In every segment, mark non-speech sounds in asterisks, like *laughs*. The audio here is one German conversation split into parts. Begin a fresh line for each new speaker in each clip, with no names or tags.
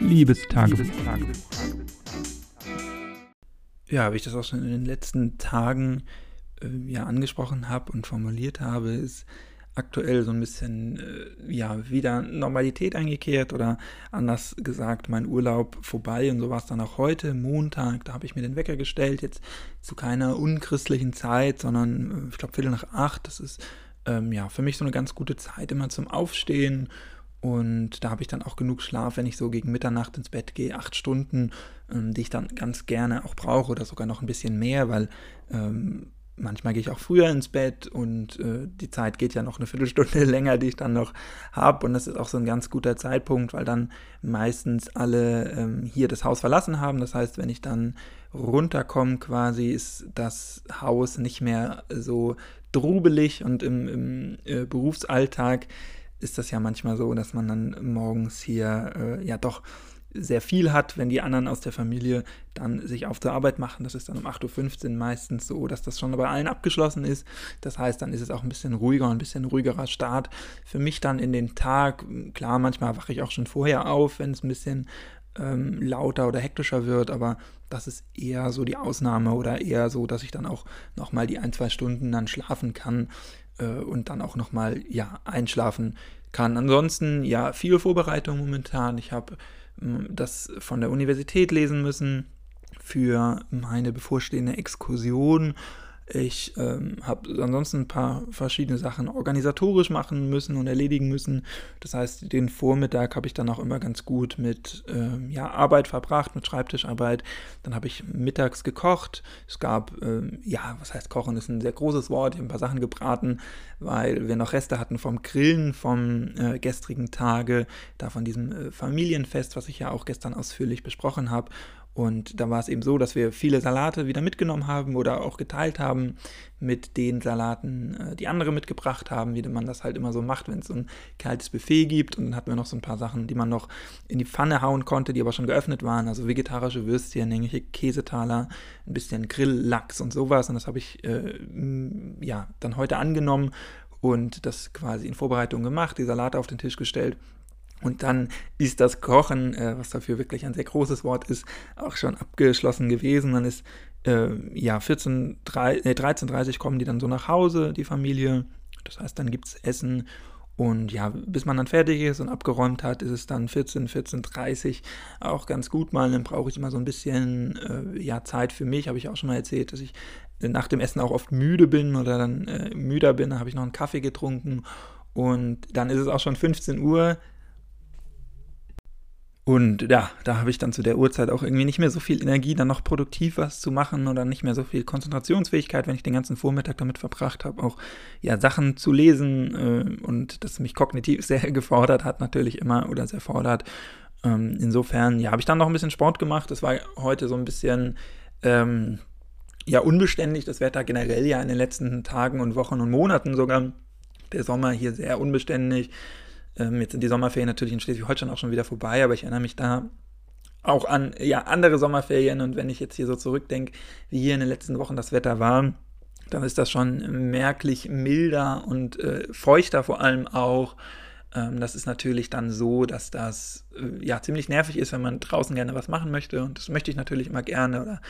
Liebestagebuch. Ja, wie ich das auch schon in den letzten Tagen äh, ja angesprochen habe und formuliert habe, ist aktuell so ein bisschen äh, ja wieder Normalität eingekehrt oder anders gesagt mein Urlaub vorbei und so war es dann auch heute Montag. Da habe ich mir den Wecker gestellt jetzt zu keiner unchristlichen Zeit sondern äh, ich glaube Viertel nach acht. Das ist ähm, ja für mich so eine ganz gute Zeit immer zum Aufstehen und da habe ich dann auch genug Schlaf, wenn ich so gegen Mitternacht ins Bett gehe, acht Stunden, ähm, die ich dann ganz gerne auch brauche oder sogar noch ein bisschen mehr, weil ähm, manchmal gehe ich auch früher ins Bett und äh, die Zeit geht ja noch eine Viertelstunde *laughs* länger, die ich dann noch habe. Und das ist auch so ein ganz guter Zeitpunkt, weil dann meistens alle ähm, hier das Haus verlassen haben. Das heißt, wenn ich dann runterkomme, quasi ist das Haus nicht mehr so drubelig und im, im äh, Berufsalltag ist das ja manchmal so, dass man dann morgens hier äh, ja doch sehr viel hat, wenn die anderen aus der Familie dann sich auf zur Arbeit machen. Das ist dann um 8.15 Uhr meistens so, dass das schon bei allen abgeschlossen ist. Das heißt, dann ist es auch ein bisschen ruhiger, ein bisschen ruhigerer Start. Für mich dann in den Tag, klar, manchmal wache ich auch schon vorher auf, wenn es ein bisschen ähm, lauter oder hektischer wird, aber das ist eher so die Ausnahme oder eher so, dass ich dann auch nochmal die ein, zwei Stunden dann schlafen kann äh, und dann auch nochmal, ja, einschlafen kann. Ansonsten, ja, viel Vorbereitung momentan. Ich habe das von der Universität lesen müssen für meine bevorstehende Exkursion ich ähm, habe ansonsten ein paar verschiedene Sachen organisatorisch machen müssen und erledigen müssen. Das heißt, den Vormittag habe ich dann auch immer ganz gut mit ähm, ja, Arbeit verbracht, mit Schreibtischarbeit. Dann habe ich mittags gekocht. Es gab, ähm, ja, was heißt kochen, ist ein sehr großes Wort. Ich habe ein paar Sachen gebraten, weil wir noch Reste hatten vom Grillen vom äh, gestrigen Tage, da von diesem äh, Familienfest, was ich ja auch gestern ausführlich besprochen habe. Und da war es eben so, dass wir viele Salate wieder mitgenommen haben oder auch geteilt haben mit den Salaten, äh, die andere mitgebracht haben, wie man das halt immer so macht, wenn es so ein kaltes Buffet gibt. Und dann hatten wir noch so ein paar Sachen, die man noch in die Pfanne hauen konnte, die aber schon geöffnet waren. Also vegetarische Würstchen, irgendwelche Käsetaler, ein bisschen Grilllachs und sowas. Und das habe ich äh, ja dann heute angenommen und das quasi in Vorbereitung gemacht, die Salate auf den Tisch gestellt und dann ist das Kochen, äh, was dafür wirklich ein sehr großes Wort ist, auch schon abgeschlossen gewesen. Dann ist äh, ja 14, 3, nee, 13.30 kommen die dann so nach Hause, die Familie. Das heißt, dann gibt es Essen. Und ja, bis man dann fertig ist und abgeräumt hat, ist es dann 14, 14.30 auch ganz gut mal. Dann brauche ich immer so ein bisschen äh, ja, Zeit für mich. Habe ich auch schon mal erzählt, dass ich nach dem Essen auch oft müde bin oder dann äh, müder bin. Dann habe ich noch einen Kaffee getrunken. Und dann ist es auch schon 15 Uhr und ja, da habe ich dann zu der Uhrzeit auch irgendwie nicht mehr so viel Energie, dann noch produktiv was zu machen oder nicht mehr so viel Konzentrationsfähigkeit, wenn ich den ganzen Vormittag damit verbracht habe, auch ja Sachen zu lesen äh, und das mich kognitiv *laughs* sehr gefordert hat, natürlich immer oder sehr fordert. Ähm, insofern, ja, habe ich dann noch ein bisschen Sport gemacht. Das war heute so ein bisschen ähm, ja unbeständig, das Wetter generell ja in den letzten Tagen und Wochen und Monaten sogar. Der Sommer hier sehr unbeständig. Ähm, jetzt sind die Sommerferien natürlich in Schleswig-Holstein auch schon wieder vorbei, aber ich erinnere mich da auch an ja, andere Sommerferien und wenn ich jetzt hier so zurückdenke, wie hier in den letzten Wochen das Wetter war, dann ist das schon merklich milder und äh, feuchter vor allem auch. Ähm, das ist natürlich dann so, dass das äh, ja ziemlich nervig ist, wenn man draußen gerne was machen möchte. Und das möchte ich natürlich immer gerne. Oder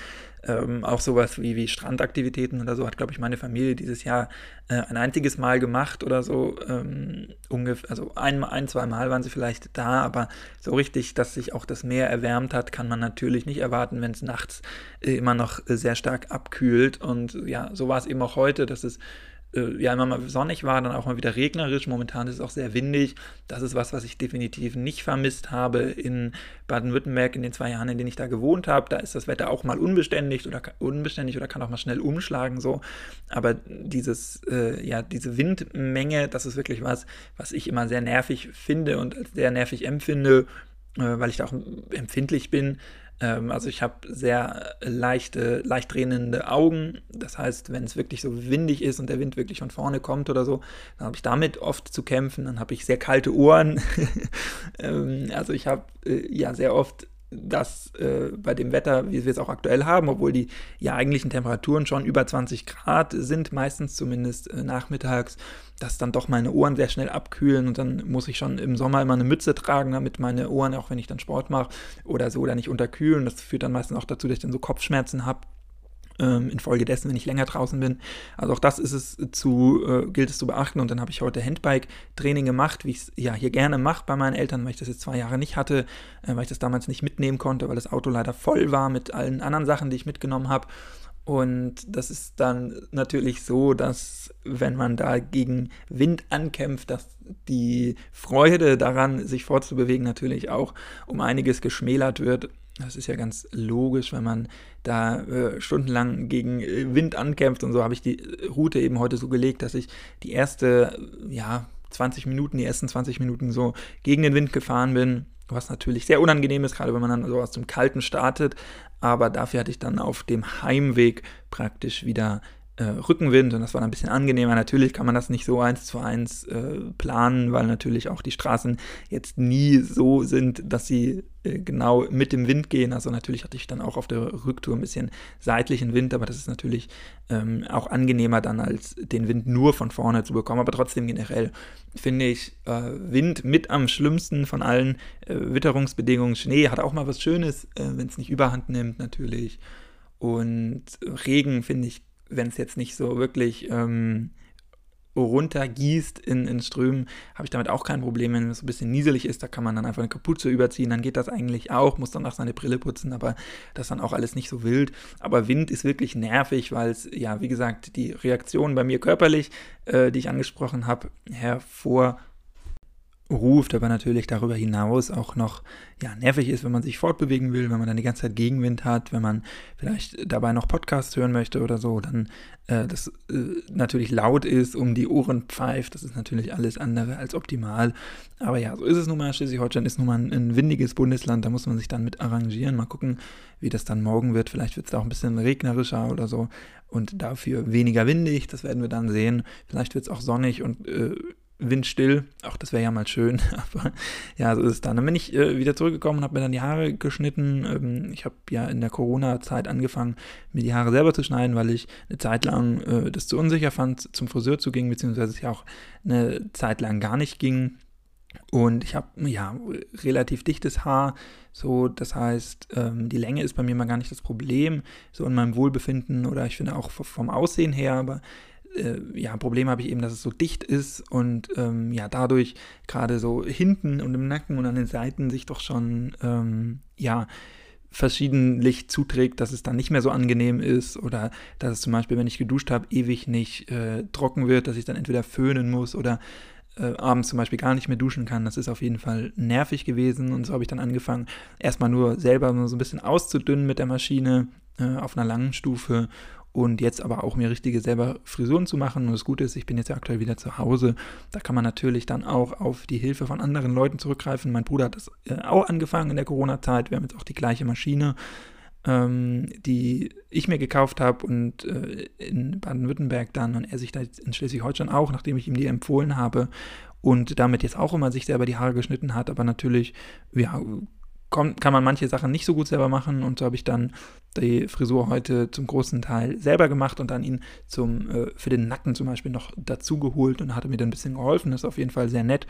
ähm, auch sowas wie, wie Strandaktivitäten oder so hat, glaube ich, meine Familie dieses Jahr äh, ein einziges Mal gemacht oder so. Ähm, ungefähr, also ein, ein, zwei Mal waren sie vielleicht da, aber so richtig, dass sich auch das Meer erwärmt hat, kann man natürlich nicht erwarten, wenn es nachts äh, immer noch äh, sehr stark abkühlt. Und ja, so war es eben auch heute, dass es äh, ja immer mal sonnig war, dann auch mal wieder regnerisch. Momentan ist es auch sehr windig. Das ist was, was ich definitiv nicht vermisst habe in Baden-Württemberg in den zwei Jahren, in denen ich da gewohnt habe. Da ist das Wetter auch mal unbeständig oder unbeständig oder kann auch mal schnell umschlagen so. Aber dieses, äh, ja, diese Windmenge, das ist wirklich was, was ich immer sehr nervig finde und als sehr nervig empfinde, äh, weil ich da auch empfindlich bin. Ähm, also ich habe sehr leichte, leicht drehende Augen. Das heißt, wenn es wirklich so windig ist und der Wind wirklich von vorne kommt oder so, dann habe ich damit oft zu kämpfen. Dann habe ich sehr kalte Ohren. *laughs* ähm, also ich habe äh, ja sehr oft dass äh, bei dem Wetter, wie wir es auch aktuell haben, obwohl die ja eigentlichen Temperaturen schon über 20 Grad sind, meistens zumindest äh, nachmittags, dass dann doch meine Ohren sehr schnell abkühlen und dann muss ich schon im Sommer immer eine Mütze tragen, damit meine Ohren, auch wenn ich dann Sport mache oder so, da nicht unterkühlen. Das führt dann meistens auch dazu, dass ich dann so Kopfschmerzen habe ähm, infolgedessen, wenn ich länger draußen bin. Also auch das ist es zu, äh, gilt es zu beachten. Und dann habe ich heute Handbike-Training gemacht, wie ich es ja hier gerne mache bei meinen Eltern, weil ich das jetzt zwei Jahre nicht hatte, äh, weil ich das damals nicht mitnehmen konnte, weil das Auto leider voll war mit allen anderen Sachen, die ich mitgenommen habe. Und das ist dann natürlich so, dass wenn man da gegen Wind ankämpft, dass die Freude daran, sich fortzubewegen, natürlich auch um einiges geschmälert wird. Das ist ja ganz logisch, wenn man da äh, stundenlang gegen äh, Wind ankämpft und so habe ich die Route eben heute so gelegt, dass ich die erste, ja, 20 Minuten, die ersten 20 Minuten so gegen den Wind gefahren bin, was natürlich sehr unangenehm ist, gerade wenn man dann so aus dem Kalten startet. Aber dafür hatte ich dann auf dem Heimweg praktisch wieder äh, Rückenwind und das war ein bisschen angenehmer. Natürlich kann man das nicht so eins zu eins äh, planen, weil natürlich auch die Straßen jetzt nie so sind, dass sie äh, genau mit dem Wind gehen. Also natürlich hatte ich dann auch auf der Rücktour ein bisschen seitlichen Wind, aber das ist natürlich ähm, auch angenehmer dann als den Wind nur von vorne zu bekommen. Aber trotzdem generell finde ich äh, Wind mit am schlimmsten von allen äh, Witterungsbedingungen. Schnee hat auch mal was Schönes, äh, wenn es nicht überhand nimmt natürlich. Und Regen finde ich wenn es jetzt nicht so wirklich ähm, runtergießt in, in Strömen, habe ich damit auch kein Problem. Wenn es ein bisschen nieselig ist, da kann man dann einfach eine Kapuze überziehen, dann geht das eigentlich auch, muss dann auch seine Brille putzen, aber das ist dann auch alles nicht so wild. Aber Wind ist wirklich nervig, weil es, ja, wie gesagt, die Reaktion bei mir körperlich, äh, die ich angesprochen habe, hervor ruft, aber natürlich darüber hinaus auch noch ja, nervig ist, wenn man sich fortbewegen will, wenn man dann die ganze Zeit Gegenwind hat, wenn man vielleicht dabei noch Podcasts hören möchte oder so, dann äh, das äh, natürlich laut ist, um die Ohren pfeift. Das ist natürlich alles andere als optimal. Aber ja, so ist es nun mal. Schleswig-Holstein ist nun mal ein, ein, windiges Bundesland, da muss man sich dann mit arrangieren. Mal gucken, wie das dann morgen wird. Vielleicht wird es da auch ein bisschen regnerischer oder so und dafür weniger windig. Das werden wir dann sehen. Vielleicht wird es auch sonnig und äh, windstill. Auch das wäre ja mal schön. *laughs* Aber ja, so ist es dann. Dann bin ich äh, wieder zurückgekommen und habe mir dann die Haare geschnitten. Ähm, ich habe ja in der Corona-Zeit angefangen, mir die Haare selber zu schneiden, weil ich eine Zeit lang äh, das zu unsicher fand, zum Friseur zu gehen, beziehungsweise es ja auch eine Zeit lang gar nicht ging. Und ich habe ja relativ dichtes Haar, so das heißt, ähm, die Länge ist bei mir mal gar nicht das Problem, so in meinem Wohlbefinden oder ich finde auch vom Aussehen her, aber äh, ja, Problem habe ich eben, dass es so dicht ist und ähm, ja, dadurch gerade so hinten und im Nacken und an den Seiten sich doch schon, ähm, ja, verschiedentlich zuträgt, dass es dann nicht mehr so angenehm ist oder dass es zum Beispiel, wenn ich geduscht habe, ewig nicht äh, trocken wird, dass ich dann entweder föhnen muss oder äh, abends zum Beispiel gar nicht mehr duschen kann. Das ist auf jeden Fall nervig gewesen und so habe ich dann angefangen, erstmal nur selber so ein bisschen auszudünnen mit der Maschine äh, auf einer langen Stufe und jetzt aber auch mir richtige selber Frisuren zu machen. Und das Gute ist, ich bin jetzt ja aktuell wieder zu Hause. Da kann man natürlich dann auch auf die Hilfe von anderen Leuten zurückgreifen. Mein Bruder hat das äh, auch angefangen in der Corona-Zeit. Wir haben jetzt auch die gleiche Maschine, ähm, die ich mir gekauft habe und äh, in Baden-Württemberg dann und er sich da in Schleswig-Holstein auch, nachdem ich ihm die empfohlen habe und damit jetzt auch immer sich selber die Haare geschnitten hat, aber natürlich, ja, kommt, kann man manche Sachen nicht so gut selber machen und so habe ich dann die Frisur heute zum großen Teil selber gemacht und dann ihn zum, äh, für den Nacken zum Beispiel noch dazu geholt und hatte mir dann ein bisschen geholfen. Das ist auf jeden Fall sehr nett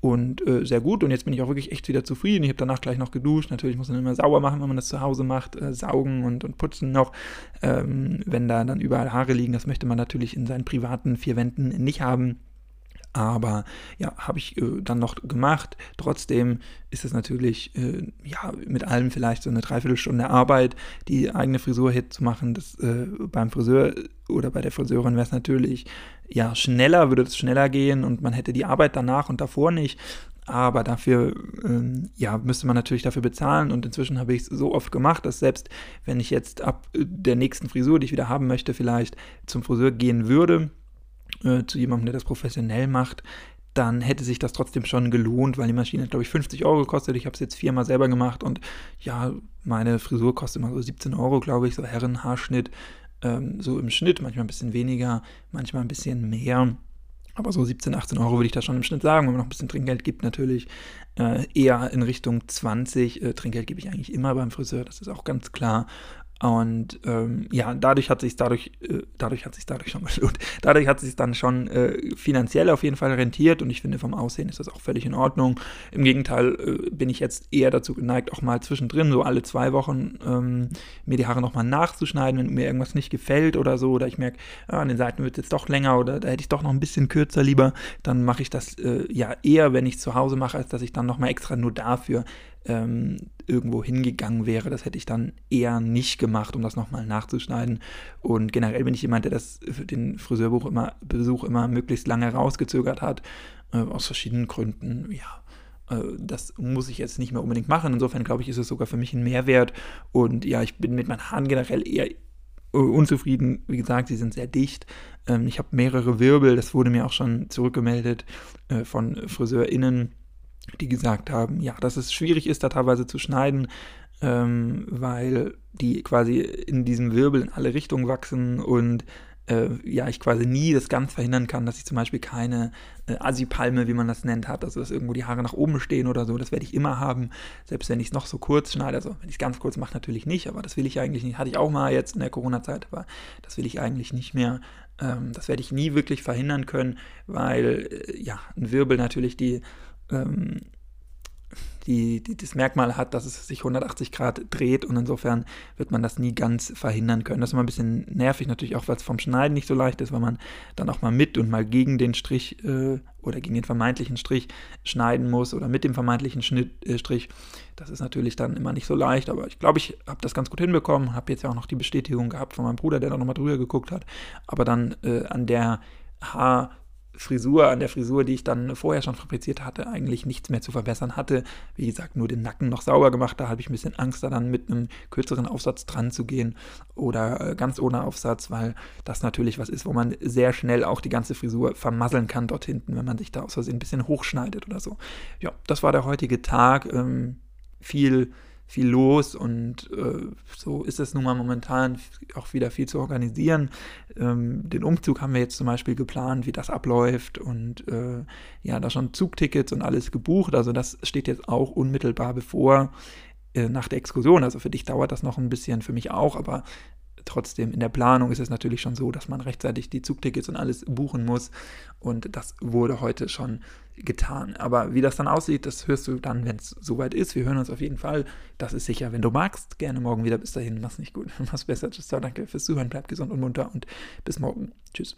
und äh, sehr gut. Und jetzt bin ich auch wirklich echt wieder zufrieden. Ich habe danach gleich noch geduscht. Natürlich muss man immer sauber machen, wenn man das zu Hause macht. Äh, saugen und, und putzen noch. Ähm, wenn da dann überall Haare liegen, das möchte man natürlich in seinen privaten vier Wänden nicht haben. Aber ja, habe ich äh, dann noch gemacht. Trotzdem ist es natürlich, äh, ja, mit allem vielleicht so eine Dreiviertelstunde Arbeit, die eigene Frisur hier zu machen. Das, äh, beim Friseur oder bei der Friseurin wäre es natürlich, ja, schneller, würde es schneller gehen und man hätte die Arbeit danach und davor nicht. Aber dafür, ähm, ja, müsste man natürlich dafür bezahlen. Und inzwischen habe ich es so oft gemacht, dass selbst wenn ich jetzt ab äh, der nächsten Frisur, die ich wieder haben möchte, vielleicht zum Friseur gehen würde, äh, zu jemandem, der das professionell macht, dann hätte sich das trotzdem schon gelohnt, weil die Maschine glaube ich, 50 Euro gekostet. Ich habe es jetzt viermal selber gemacht und ja, meine Frisur kostet immer so 17 Euro, glaube ich, so Herrenhaarschnitt, ähm, so im Schnitt, manchmal ein bisschen weniger, manchmal ein bisschen mehr. Aber so 17, 18 Euro würde ich da schon im Schnitt sagen, wenn man noch ein bisschen Trinkgeld gibt, natürlich äh, eher in Richtung 20. Äh, Trinkgeld gebe ich eigentlich immer beim Friseur, das ist auch ganz klar. Und ähm, ja, dadurch hat sich dadurch, äh, dadurch hat sich dadurch schon *laughs* gelohnt. Dadurch hat sich dann schon äh, finanziell auf jeden Fall rentiert und ich finde vom Aussehen ist das auch völlig in Ordnung. Im Gegenteil äh, bin ich jetzt eher dazu geneigt, auch mal zwischendrin, so alle zwei Wochen, ähm, mir die Haare nochmal nachzuschneiden, wenn mir irgendwas nicht gefällt oder so, oder ich merke, ah, an den Seiten wird es jetzt doch länger oder da hätte ich doch noch ein bisschen kürzer lieber, dann mache ich das äh, ja eher, wenn ich zu Hause mache, als dass ich dann nochmal extra nur dafür ähm, irgendwo hingegangen wäre. Das hätte ich dann eher nicht gemacht, um das nochmal nachzuschneiden. Und generell bin ich jemand, der das für den Friseurbesuch immer, Besuch immer möglichst lange rausgezögert hat, äh, aus verschiedenen Gründen. Ja, äh, das muss ich jetzt nicht mehr unbedingt machen. Insofern glaube ich, ist es sogar für mich ein Mehrwert. Und ja, ich bin mit meinen Haaren generell eher äh, unzufrieden. Wie gesagt, sie sind sehr dicht. Ähm, ich habe mehrere Wirbel, das wurde mir auch schon zurückgemeldet äh, von FriseurInnen die gesagt haben, ja, dass es schwierig ist, da teilweise zu schneiden, ähm, weil die quasi in diesem Wirbel in alle Richtungen wachsen und äh, ja, ich quasi nie das ganz verhindern kann, dass ich zum Beispiel keine äh, Asipalme, wie man das nennt, hat, also dass irgendwo die Haare nach oben stehen oder so, das werde ich immer haben, selbst wenn ich es noch so kurz schneide, also wenn ich es ganz kurz mache, natürlich nicht, aber das will ich eigentlich nicht, hatte ich auch mal jetzt in der Corona-Zeit, aber das will ich eigentlich nicht mehr, ähm, das werde ich nie wirklich verhindern können, weil, äh, ja, ein Wirbel natürlich die ähm, die, die, das Merkmal hat, dass es sich 180 Grad dreht und insofern wird man das nie ganz verhindern können. Das ist immer ein bisschen nervig, natürlich auch, weil es vom Schneiden nicht so leicht ist, weil man dann auch mal mit und mal gegen den Strich äh, oder gegen den vermeintlichen Strich schneiden muss oder mit dem vermeintlichen Schnitt, äh, Strich. Das ist natürlich dann immer nicht so leicht, aber ich glaube, ich habe das ganz gut hinbekommen, habe jetzt ja auch noch die Bestätigung gehabt von meinem Bruder, der da nochmal drüber geguckt hat, aber dann äh, an der Haar Frisur, an der Frisur, die ich dann vorher schon fabriziert hatte, eigentlich nichts mehr zu verbessern hatte. Wie gesagt, nur den Nacken noch sauber gemacht. Da habe ich ein bisschen Angst, da dann mit einem kürzeren Aufsatz dran zu gehen oder äh, ganz ohne Aufsatz, weil das natürlich was ist, wo man sehr schnell auch die ganze Frisur vermasseln kann dort hinten, wenn man sich da aus Versehen ein bisschen hochschneidet oder so. Ja, das war der heutige Tag. Ähm, viel viel los und äh, so ist es nun mal momentan auch wieder viel zu organisieren. Ähm, den Umzug haben wir jetzt zum Beispiel geplant, wie das abläuft und äh, ja, da schon Zugtickets und alles gebucht. Also das steht jetzt auch unmittelbar bevor äh, nach der Exkursion. Also für dich dauert das noch ein bisschen, für mich auch, aber trotzdem in der Planung ist es natürlich schon so, dass man rechtzeitig die Zugtickets und alles buchen muss. Und das wurde heute schon getan. Aber wie das dann aussieht, das hörst du dann, wenn es soweit ist. Wir hören uns auf jeden Fall. Das ist sicher, wenn du magst. Gerne morgen wieder. Bis dahin, mach's nicht gut. *laughs* Mach's besser. Tschüss. Danke fürs Zuhören. Bleib gesund und munter und bis morgen. Tschüss.